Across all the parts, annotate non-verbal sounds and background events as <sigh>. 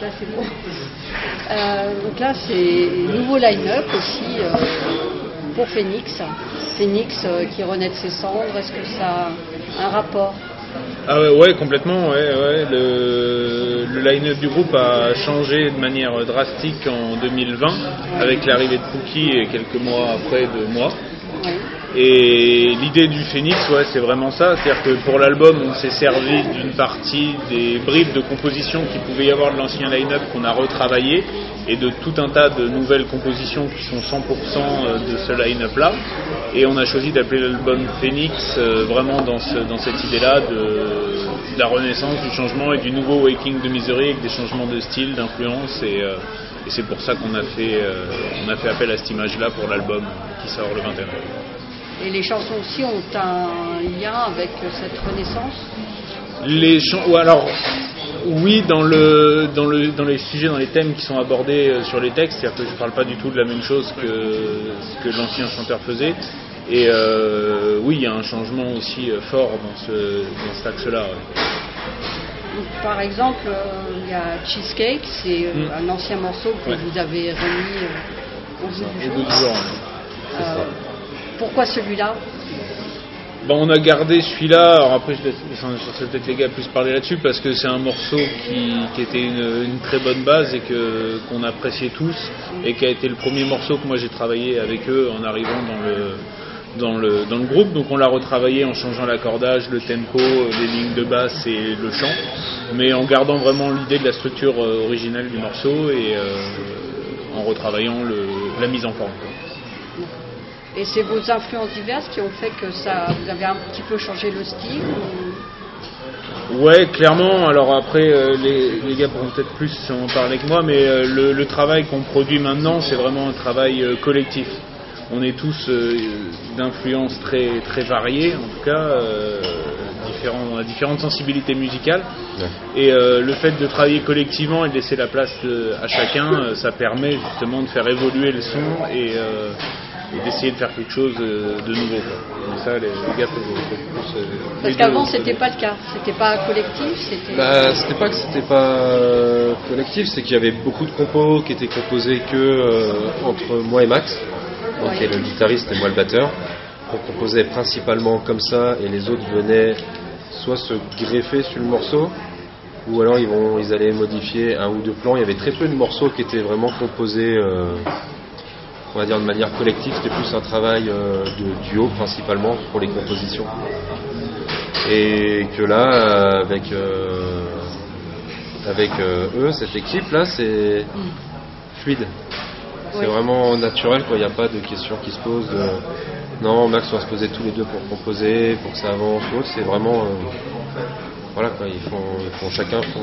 là c'est bon. Euh, donc là c'est nouveau line-up aussi euh, pour Phoenix. Phoenix euh, qui renaît de ses cendres, est-ce que ça a un rapport? Ah ouais, ouais, complètement. Ouais, ouais. Le, le line-up du groupe a changé de manière drastique en 2020 avec l'arrivée de Pookie et quelques mois après de moi. Et l'idée du Phoenix, ouais, c'est vraiment ça. C'est-à-dire que pour l'album, on s'est servi d'une partie des bribes de composition qu'il pouvait y avoir de l'ancien line-up qu'on a retravaillé et de tout un tas de nouvelles compositions qui sont 100% de ce line-up-là. Et on a choisi d'appeler l'album Phoenix euh, vraiment dans, ce- dans cette idée-là de, la renaissance, du changement et du nouveau Waking de Misery avec des changements de style, d'influence. Et, euh, c'est pour ça qu'on a, fait, euh, on a fait appel à cette image-là pour l'album qui sort le 21 avril. Et les chansons aussi ont un lien avec cette renaissance Les ou alors oui dans le dans le dans les sujets dans les thèmes qui sont abordés euh, sur les textes c'est-à-dire que je parle pas du tout de la même chose que ce que l'ancien chanteur faisait et euh, oui il y a un changement aussi euh, fort dans ce dans cet axe-là ouais. Par exemple, il y a Cheesecake, c'est Mm. un ancien morceau que Ouais. vous avez remis au bout du Au jour. bout du jour, ouais. Euh, pourquoi celui-là Bon, on a gardé celui-là, alors après je peut-être les gars plus parler là-dessus parce que c'est un morceau qui, était une, très bonne base et qu'on appréciait tous et qui a été le premier morceau que moi j'ai travaillé avec eux en arrivant dans le dans le, dans le groupe, donc on l'a retravaillé en changeant l'accordage, le tempo, les lignes de basse et le chant, mais en gardant vraiment l'idée de la structure euh, originale du morceau et euh, en retravaillant la mise en forme. Et c'est vos influences diverses qui ont fait que ça, vous avez un petit peu changé le style ou- Ouais, clairement. Alors après, euh, les, les gars pourront peut-être plus en parler que moi, mais euh, le, le travail qu'on produit maintenant, c'est vraiment un travail euh, collectif. On est tous euh, d'influences très très variées, en tout cas, euh, différents, on a différentes sensibilités musicales. Et euh, le fait de travailler collectivement et de laisser la place à chacun, euh, ça permet justement de faire évoluer le son et, euh, et d'essayer de faire quelque chose euh, de nouveau. quoi. Et ça, les, les gars peuvent euh, Parce qu'avant c'était pas le cas, c'était pas collectif, c'était. Bah, c'était pas que c'était pas euh, collectif, c'est qu'il y avait beaucoup de compos qui étaient composés que euh, entre moi et Max, donc Ouais. qui est le guitariste et moi le batteur. On composait principalement comme ça et les autres venaient soit se greffer sur le morceau ou alors ils vont ils allaient modifier un ou deux plans. Il y avait très peu de morceaux qui étaient vraiment composés euh, on va dire de manière collective, c'était plus un travail euh, de duo principalement pour les compositions. Et que là, euh, avec, euh, avec eux, cette équipe là, c'est fluide. C'est Oui. vraiment naturel, quoi. Il n'y a pas de questions qui se posent. de, non, Max, on va se poser tous les deux pour composer, pour que ça avance ou autre. C'est vraiment. euh, voilà, quoi. Ils font, ils font chacun font,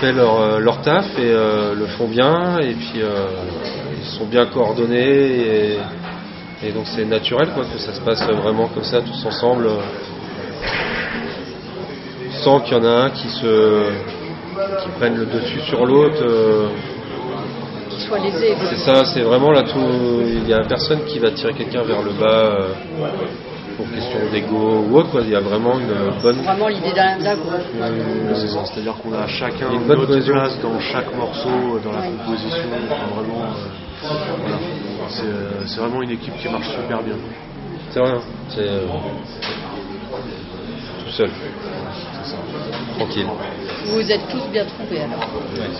fait leur, leur taf et euh, le font bien. Et puis, euh, ils sont bien coordonnés. Et, et donc, c'est naturel, quoi, que ça se passe vraiment comme ça, tous ensemble. sans qu'il y en a un qui se qui prenne le dessus sur l'autre euh, Qui soit lésé. c'est ça c'est vraiment là tout il y a personne qui va tirer quelqu'un vers le bas euh, pour question d'ego ou autre quoi. il y a vraiment une bonne Vraiment l'idée d'un d'un groupe. une- C'est ça, c'est-à-dire qu'on a chacun Une bonne notre cohésion. place dans chaque morceau, dans la Ouais. composition. Enfin, vraiment, euh, voilà. c'est, euh, c'est vraiment une équipe qui marche super bien. c'est rien c'est euh, tout seul tranquille Vous vous êtes tous bien trouvés alors.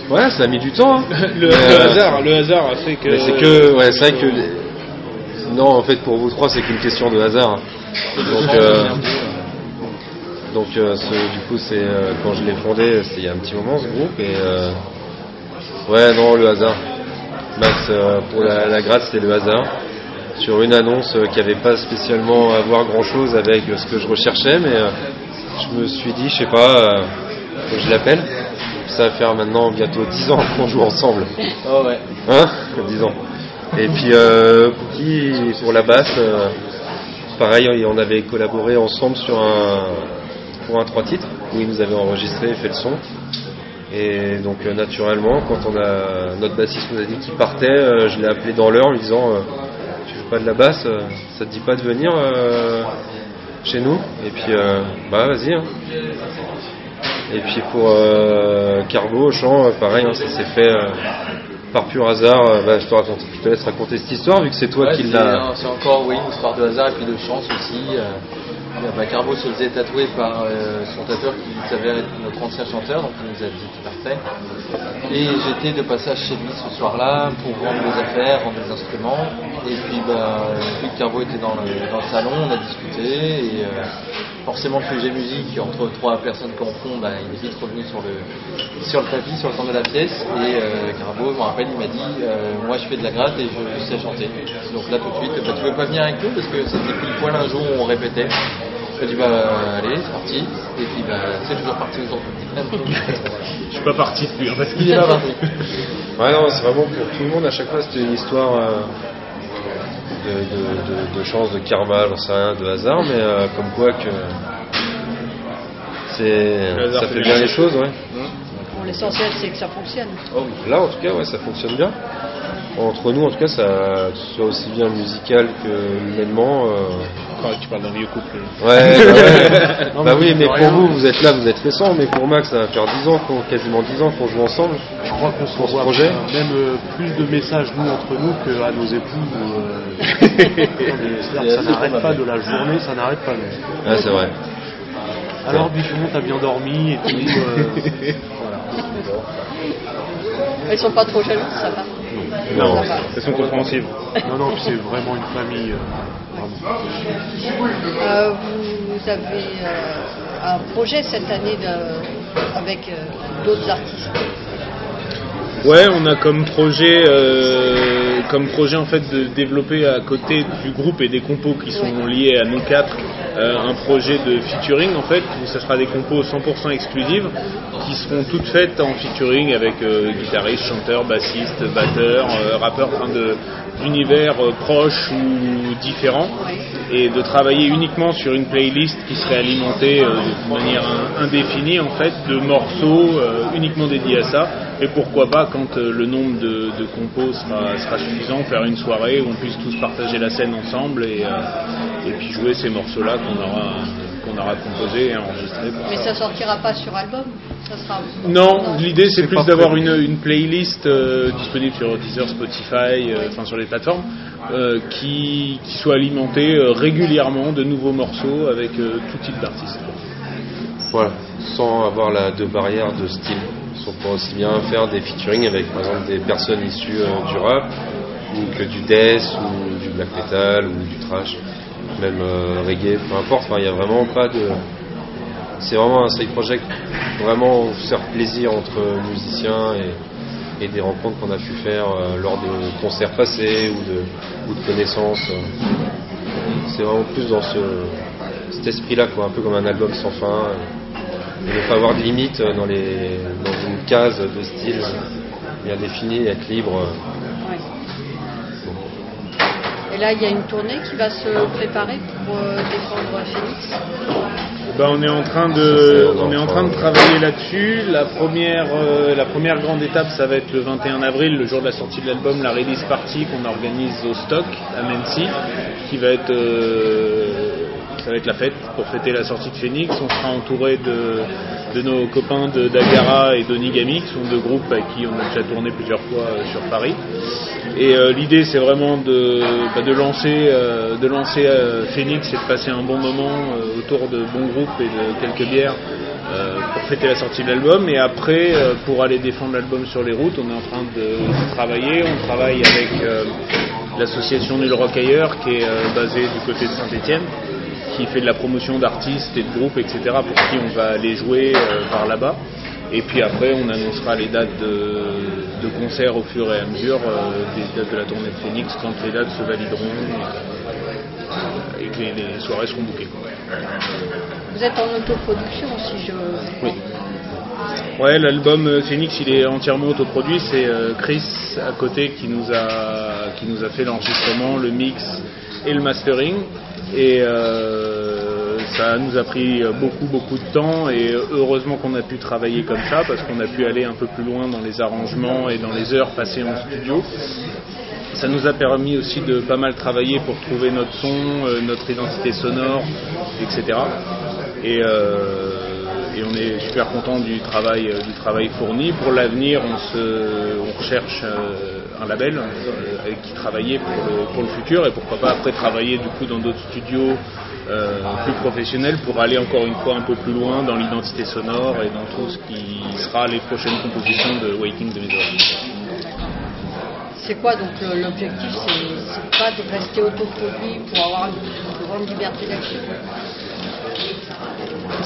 ouais ça a mis du temps hein. <laughs> le, euh, hasard, le hasard a fait que. Mais c'est que, ouais, c'est vrai que. les- Non, en fait, pour vous trois, c'est qu'une question de hasard. Donc, euh, donc euh, ce- du coup, c'est euh, quand je l'ai fondé, c'était il y a un petit moment ce groupe. Et euh, ouais, non, le hasard. Euh, pour la, la gratte, c'était le hasard. Sur une annonce euh, qui n'avait pas spécialement à voir grand chose avec euh, ce que je recherchais, mais je me suis dit, je sais pas, faut que je l'appelle. Ça va faire maintenant bientôt 10 ans qu'on joue ensemble. Oh ouais. Hein? Disons. Et puis euh, Pookie, pour la basse, euh, pareil, on avait collaboré ensemble sur un pour un trois titres où il nous avait enregistré et fait le son. Et donc euh, naturellement, quand on a notre bassiste nous a dit qu'il partait, euh, je l'ai appelé dans l'heure en lui disant euh, tu fais pas de la basse, ça te dit pas de venir chez nous? Et puis bah vas-y. hein. Et puis pour Cargo au chant, pareil, hein, ça s'est fait par pur hasard. Euh, bah, je, te raconte, je te laisse raconter cette histoire vu que c'est toi Ouais, qui l'as. C'est encore oui, une histoire de hasard et puis de chance aussi. euh, bah, Carbo se faisait tatouer par euh, son tatoueur qui s'avère être notre ancien chanteur, donc il nous a dit qu'il partait. Et j'étais de passage chez lui ce soir-là pour vendre des affaires, vendre des instruments. Et puis bah, vu que Carbo était dans le, dans le salon, on a discuté. Et euh, forcément le sujet musique, entre trois personnes qu'on fond, bah, il est vite revenu sur le, sur le tapis, sur le centre de la pièce. Et euh, Carbo, je me rappelle, il m'a dit euh, Moi je fais de la gratte et je sais chanter. Donc là tout de suite, bah, tu veux pas venir avec nous parce que c'était pile poil un jour où on répétait. Je dis bah allez, c'est parti. Et puis bah c'est toujours parti aujourd'hui. Je suis pas parti depuis. hein, parce Il est pas parti. Ouais, non, c'est vraiment pour tout le monde. À chaque fois, c'était une histoire euh, de, de, de, de chance, de karma, j'en sais rien, de hasard, mais euh, comme quoi que c'est ça fait bien les les choses, ouais. Bon, L'essentiel, c'est que ça fonctionne. Là, en tout cas, ouais, ça fonctionne bien. Entre nous, en tout cas, ça que ce soit aussi bien musical que humainement. euh, Quand tu parles d'un vieux couple. Ouais, bah, ouais. <laughs> Non, Bah oui, mais pour rien. vous, vous êtes là, vous êtes récent, mais pour Max, ça va faire 10 ans, qu'on- quasiment 10 ans qu'on joue ensemble. Je crois qu'on se envoie projet. même euh, plus de messages nous entre nous qu'à nos époux. euh, <laughs> ça n'arrête pas de la journée, ça n'arrête pas. mais- Ouais, c'est vrai. Alors Bichon, t'as bien dormi et tout. euh. <laughs> Elles sont pas trop jalouses, ça va. Non. Ça va. Elles sont compréhensives. Non, non, c'est vraiment une famille. euh, vraiment. Euh, vous avez euh, un projet cette année de- avec euh, d'autres artistes? Ouais, on a comme projet, euh, comme projet en fait de développer à côté du groupe et des compos qui sont liés à nous quatre, euh, un projet de featuring en fait où ça sera des compos 100% exclusives qui seront toutes faites en featuring avec euh, guitaristes, chanteurs, bassistes, batteurs, euh, rappeurs, enfin de d'univers euh, proches ou différents et de travailler uniquement sur une playlist qui serait alimentée euh, de manière in- indéfinie en fait de morceaux euh, uniquement dédiés à ça. Et pourquoi pas quand le nombre de, de compos sera, suffisant faire une soirée où on puisse tous partager la scène ensemble et puis jouer ces morceaux là qu'on aura qu'on aura composés et enregistrés pour Mais ça sortira pas sur album. Ça sera. non, l'idée c'est plus d'avoir une, playlist euh, disponible sur Deezer, Spotify, euh, enfin sur les plateformes, euh, qui, qui soit alimentée euh, régulièrement de nouveaux morceaux avec euh, tout type d'artistes. Voilà, sans avoir la de barrière de style. On pourrait aussi bien faire des featuring avec par exemple des personnes issues euh, du rap, ou que du death, ou du black metal, ou du trash, même euh, reggae, peu importe. Il n'y a vraiment pas de. C'est vraiment un side project, vraiment pour faire plaisir entre musiciens et, des rencontres qu'on a pu faire euh, lors de concerts passés ou de, connaissances. C'est vraiment plus dans ce, cet esprit-là, quoi, un peu comme un album sans fin. euh, ne pas avoir de limite euh, dans, les, dans une case de style bien définie, être libre. Et là, il y a une tournée qui va se préparer pour euh, défendre Phoenix. Ben, on est en train de, on est en train de travailler là-dessus. La première, euh, la première grande étape, ça va être le 21 avril, le jour de la sortie de l'album, la release party qu'on organise au Stock à Mency, qui va être, euh, ça va être la fête pour fêter la sortie de Phoenix. On sera entouré de, de nos copains de Dagara et d'Onigami, qui sont deux groupes avec qui on a déjà tourné plusieurs fois euh, sur Paris. Et euh, l'idée, c'est vraiment de, bah, lancer, euh, Phoenix et de passer un bon moment autour de bons groupes et de quelques bières pour fêter la sortie de l'album. Et après, pour aller défendre l'album sur les routes, on est en train de, travailler. On travaille avec l'association Nul Rock ailleurs, qui est basée du côté de Saint-Etienne, qui fait de la promotion d'artistes et de groupes, etc., pour qui on va aller jouer euh, par là-bas. Et puis après, on annoncera les dates de, de concerts au fur et à mesure, euh, des dates de la tournée de Phoenix, quand les dates se valideront euh, et que les, les soirées seront bouquées. Vous êtes en autoproduction, si je. Oui. Ouais, l'album Phoenix, il est entièrement autoproduit. C'est Chris à côté qui nous a qui nous a fait l'enregistrement, le mix et le mastering. Et euh, ça nous a pris beaucoup beaucoup de temps et heureusement qu'on a pu travailler comme ça parce qu'on a pu aller un peu plus loin dans les arrangements et dans les heures passées en studio. Ça nous a permis aussi de pas mal travailler pour trouver notre son, euh, notre identité sonore, etc. Et, euh, et on est super content du travail, du travail fourni. Pour l'avenir, on, se, on recherche un label euh, avec qui travailler pour le, futur et pourquoi pas après travailler du coup dans d'autres studios euh, plus professionnels pour aller encore une fois un peu plus loin dans l'identité sonore et dans tout ce qui sera les prochaines compositions de Waking de Missouri. C'est quoi donc l'objectif C'est pas de rester autoproduit pour avoir une grande liberté d'action?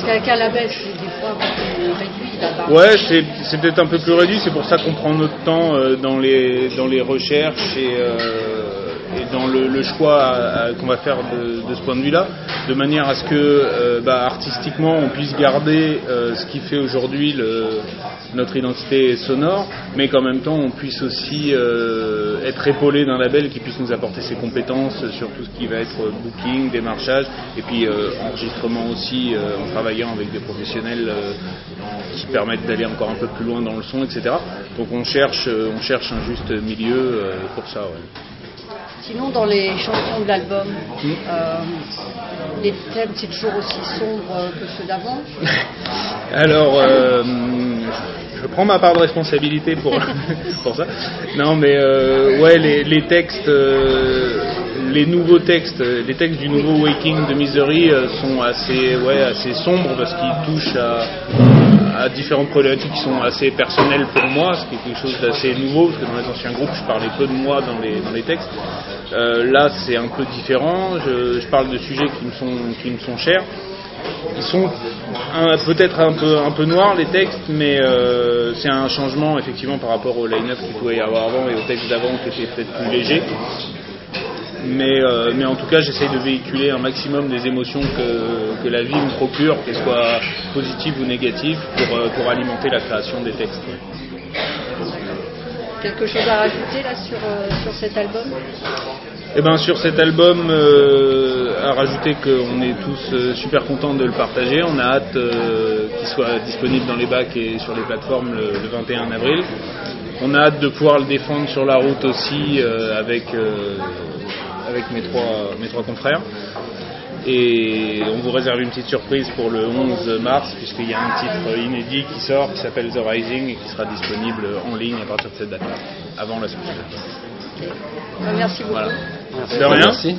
Parce un label, c'est des fois un peu plus réduit là-bas. Ouais, c'est c'est peut-être un peu plus réduit, c'est pour ça qu'on prend notre temps euh, dans, les, dans les recherches et, euh, dans le, choix à- à- qu'on va faire de, ce point de vue-là, de manière à ce que euh, bah, artistiquement on puisse garder euh, ce qui fait aujourd'hui notre identité sonore, mais qu'en même temps on puisse aussi euh, être épaulé d'un label qui puisse nous apporter ses compétences sur tout ce qui va être booking, démarchage, et puis euh, enregistrement aussi euh, en travaillant avec des professionnels euh, qui permettent d'aller encore un peu plus loin dans le son, etc. Donc on cherche, euh, on cherche un juste milieu euh, pour ça. ouais. Sinon, dans les chansons de l'album, euh, les thèmes, c'est toujours aussi sombre euh, que ceux d'avant. <laughs> Alors, euh, je prends ma part de responsabilité pour, <laughs> pour ça. Non, mais euh, ouais, les, les textes, les nouveaux textes, euh, les textes du nouveau Waking de Misery euh, sont assez, ouais, assez sombres parce qu'ils touchent à, à différentes problématiques qui sont assez personnelles pour moi, ce qui est quelque chose d'assez nouveau parce que dans les anciens groupes, je parlais peu de moi dans les, dans les textes. Euh, là, c'est un peu différent. Je, parle de sujets qui me sont, qui me sont chers ils sont peut-être un peu un peu noirs les textes, mais c'est un changement effectivement par rapport au line-up qu'il pouvait y avoir avant et aux textes d'avant qui étaient peut-être plus légers. Mais, euh, mais en tout cas, j'essaye de véhiculer un maximum des émotions que, que la vie me procure, qu'elles soient positives ou négatives, pour, euh, pour alimenter la création des textes. Quelque chose à rajouter là sur, euh, sur cet album? Et ben sur cet album, euh, à rajouter qu'on est tous euh, super contents de le partager. On a hâte euh, qu'il soit disponible dans les bacs et sur les plateformes le, le 21 avril. On a hâte de pouvoir le défendre sur la route aussi avec, avec mes, trois, mes trois confrères. Et on vous réserve une petite surprise pour le 11 mars, puisqu'il y a un titre inédit qui sort, qui s'appelle The Rising, et qui sera disponible en ligne à partir de cette date-là, avant la. Euh, Merci beaucoup. Voilà. De rien. Merci.